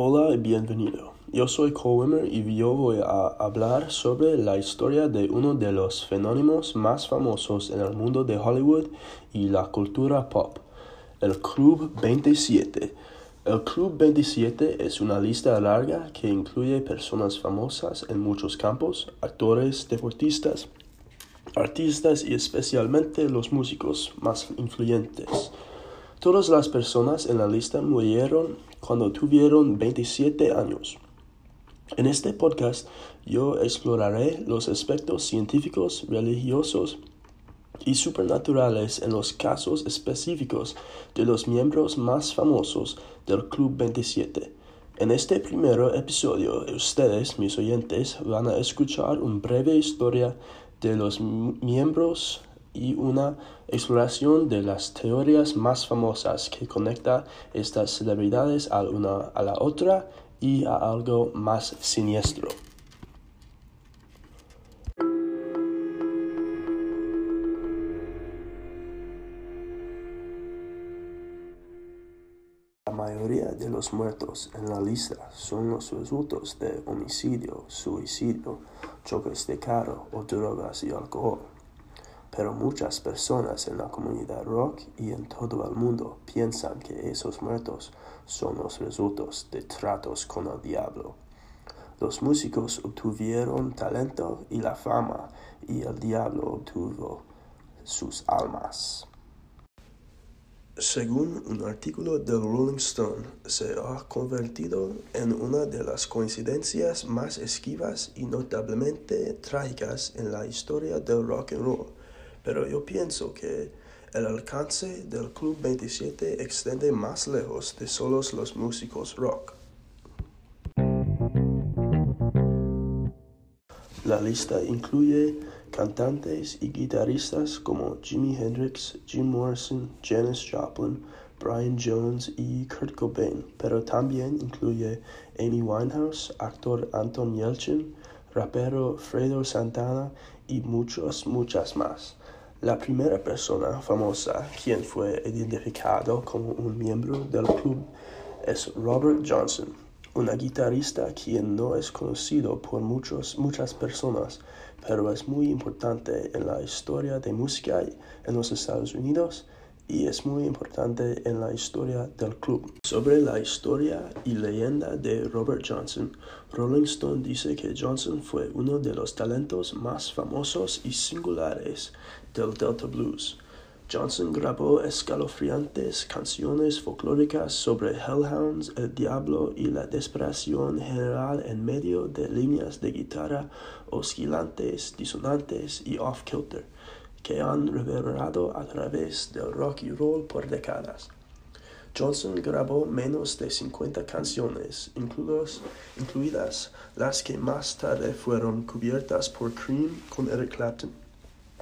Hola y bienvenido. Yo soy Cole y yo voy a hablar sobre la historia de uno de los fenómenos más famosos en el mundo de Hollywood y la cultura pop, el Club 27. El Club 27 es una lista larga que incluye personas famosas en muchos campos, actores, deportistas, artistas y especialmente los músicos más influyentes. Todas las personas en la lista murieron cuando tuvieron 27 años. En este podcast yo exploraré los aspectos científicos, religiosos y supernaturales en los casos específicos de los miembros más famosos del Club 27. En este primer episodio, ustedes, mis oyentes, van a escuchar una breve historia de los miembros y una exploración de las teorías más famosas que conecta estas celebridades a una a la otra y a algo más siniestro. La mayoría de los muertos en la lista son los resultados de homicidio, suicidio, choques de carro o drogas y alcohol pero muchas personas en la comunidad rock y en todo el mundo piensan que esos muertos son los resultados de tratos con el diablo. Los músicos obtuvieron talento y la fama y el diablo obtuvo sus almas. Según un artículo del Rolling Stone, se ha convertido en una de las coincidencias más esquivas y notablemente trágicas en la historia del rock and roll pero yo pienso que el alcance del Club 27 extiende más lejos de solos los músicos rock. La lista incluye cantantes y guitarristas como Jimi Hendrix, Jim Morrison, Janis Joplin, Brian Jones y Kurt Cobain, pero también incluye Amy Winehouse, actor Anton Yelchin, rapero Fredo Santana y muchos, muchas más. La primera persona famosa quien fue identificado como un miembro del club es Robert Johnson, una guitarrista quien no es conocido por muchos, muchas personas, pero es muy importante en la historia de música en los Estados Unidos y es muy importante en la historia del club. Sobre la historia y leyenda de Robert Johnson, Rolling Stone dice que Johnson fue uno de los talentos más famosos y singulares del Delta Blues. Johnson grabó escalofriantes canciones folclóricas sobre hellhounds, el diablo y la desesperación general en medio de líneas de guitarra oscilantes, disonantes y off-kilter que han reverberado a través del rock y roll por décadas. Johnson grabó menos de 50 canciones, incluidas las que más tarde fueron cubiertas por Cream con Eric Clapton,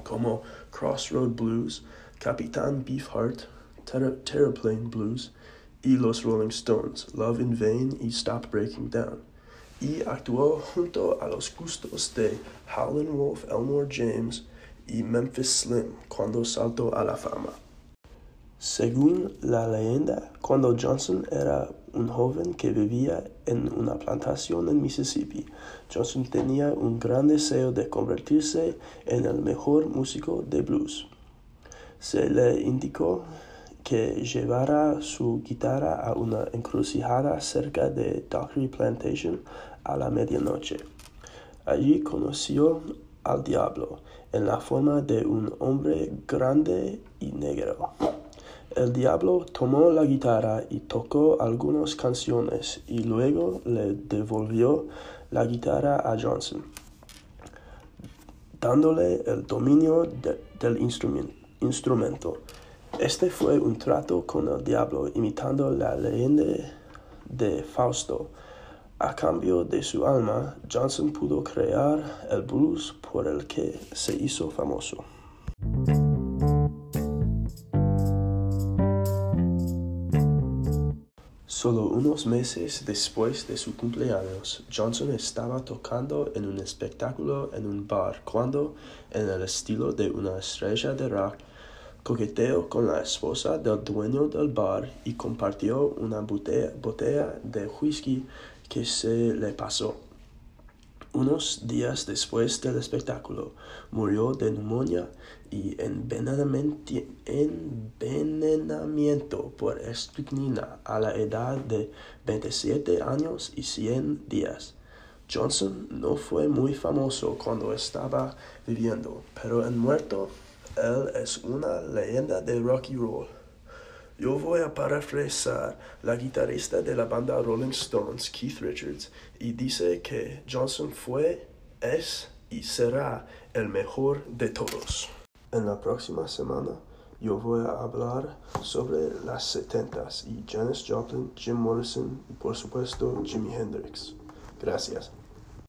como Crossroad Blues, Capitán Beefheart, Terraplane Blues y los Rolling Stones, Love in Vain y Stop Breaking Down. Y actuó junto a los gustos de Howlin' Wolf Elmore James, y Memphis Slim cuando saltó a la fama. Según la leyenda, cuando Johnson era un joven que vivía en una plantación en Mississippi, Johnson tenía un gran deseo de convertirse en el mejor músico de blues. Se le indicó que llevara su guitarra a una encrucijada cerca de Dockery Plantation a la medianoche. Allí conoció al diablo en la forma de un hombre grande y negro. El diablo tomó la guitarra y tocó algunas canciones y luego le devolvió la guitarra a Johnson, dándole el dominio del instrumento. Este fue un trato con el diablo imitando la leyenda de Fausto a cambio de su alma, Johnson pudo crear el blues por el que se hizo famoso. Solo unos meses después de su cumpleaños, Johnson estaba tocando en un espectáculo en un bar cuando, en el estilo de una estrella de rock, coqueteó con la esposa del dueño del bar y compartió una botella, de whisky que se le pasó. Unos días después del espectáculo, murió de neumonía y envenenamiento por estricnina a la edad de 27 años y 100 días. Johnson no fue muy famoso cuando estaba viviendo, pero en muerto, él es una leyenda de rock y roll. Yo voy a parafrasar la guitarrista de la banda Rolling Stones, Keith Richards, y dice que Johnson fue, es y será el mejor de todos. En la próxima semana yo voy a hablar sobre las setentas y Janis Joplin, Jim Morrison y por supuesto Jimi Hendrix. Gracias.